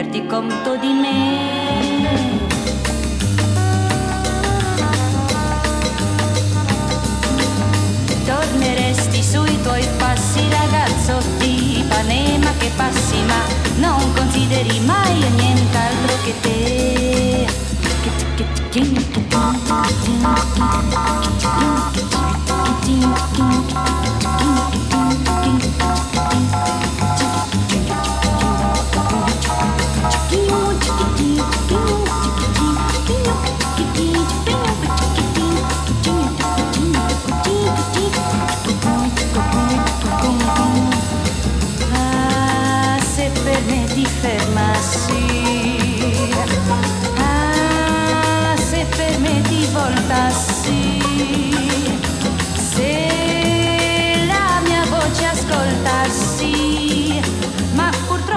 renderti conto di me torneresti sui tuoi passi ragazzo di Ipanema che passi ma non consideri mai nient'altro che te che te-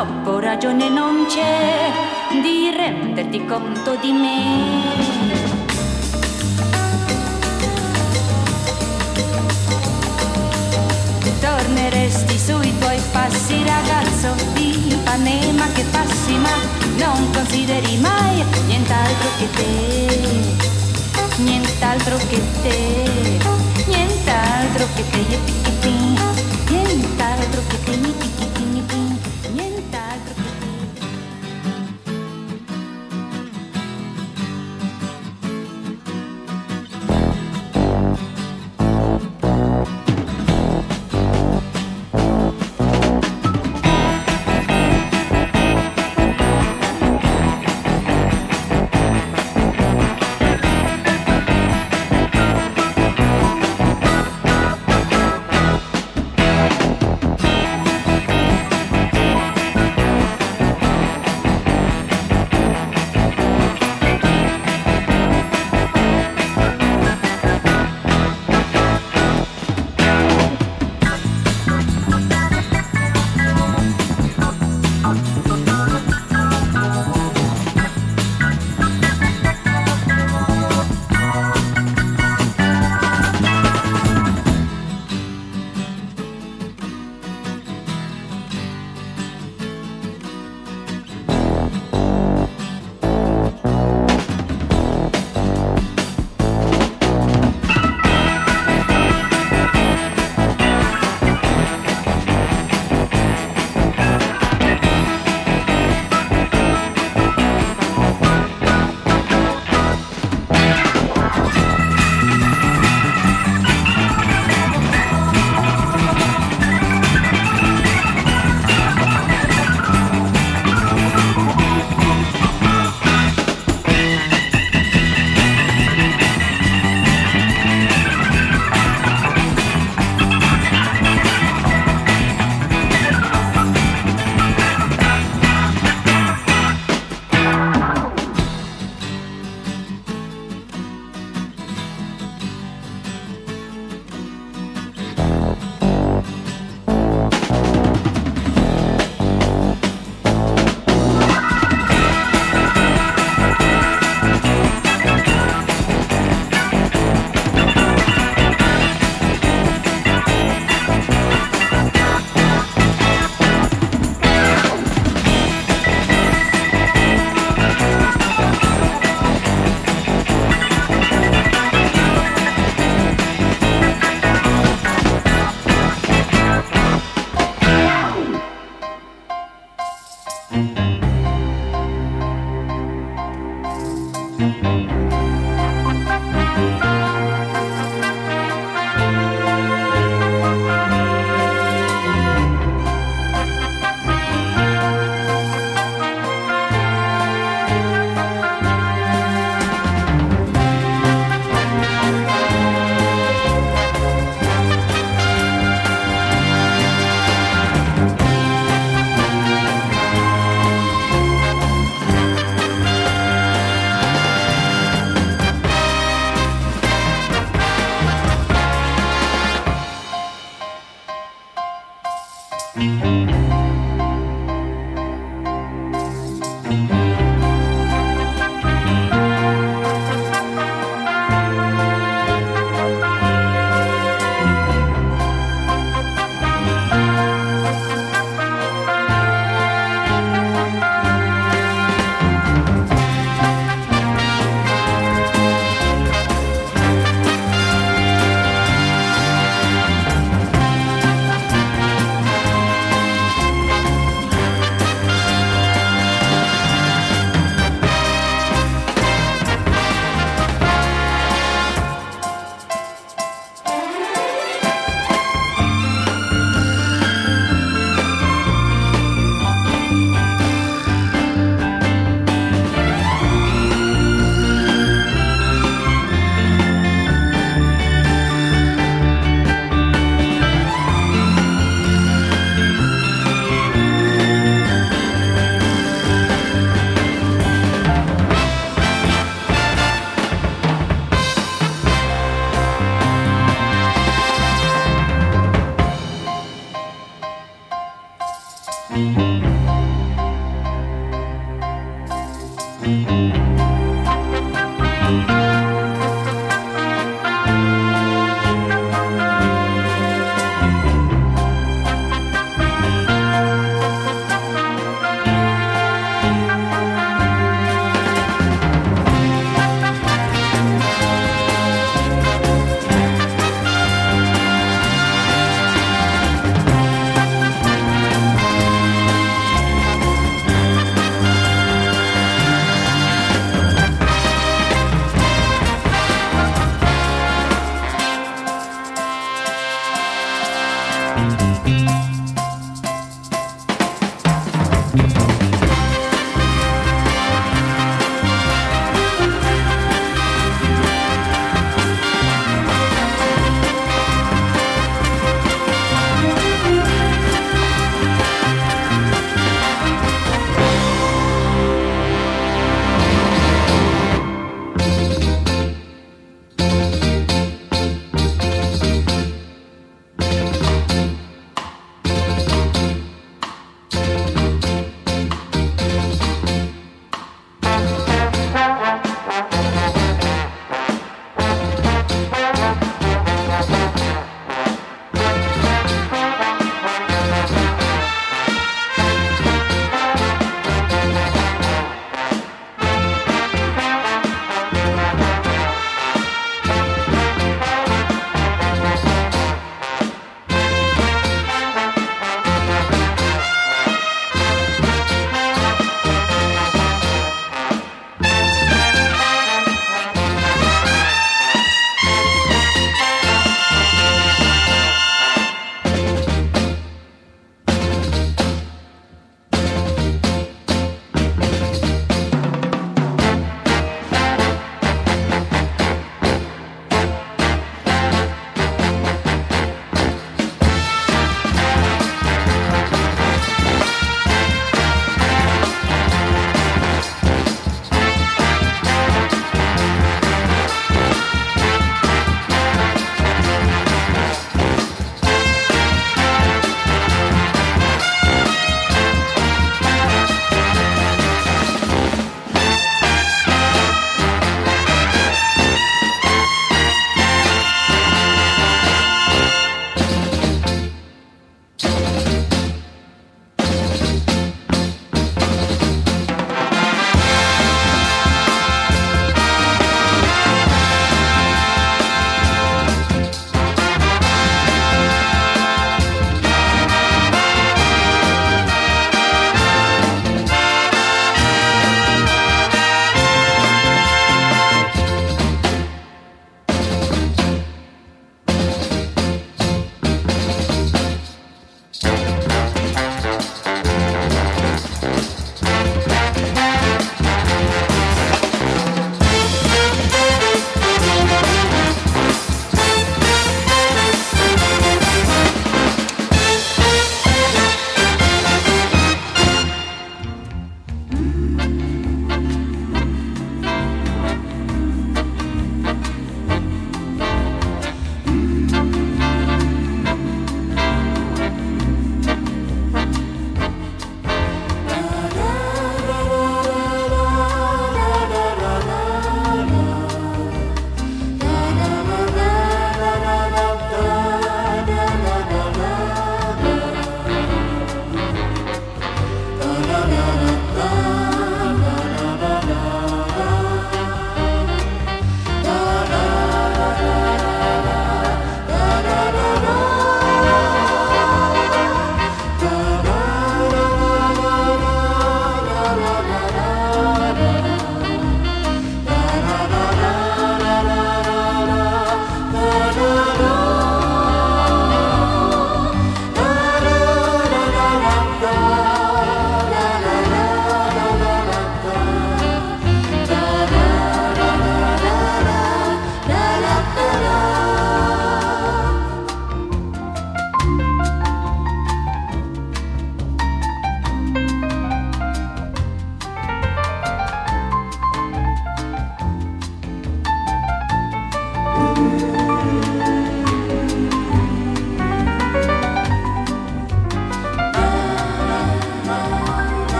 purtroppo ragione non c'è Di renderti conto di me Torneresti sui tuoi passi ragazzo di Ipanema che passi ma non consideri mai nient'altro che te Nient'altro che te Nient'altro che te Yippee-ki-pee. Nient'altro che te